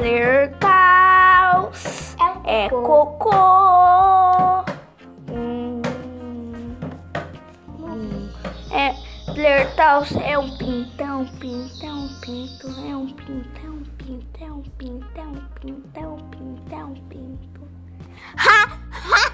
Lertaus é, é cocô. Hum, hum. É, Lertaus é um pintão, pintão, pinto, é um pintão, pintão, pintão, pintão, pintão, pinto. Ha! Ha!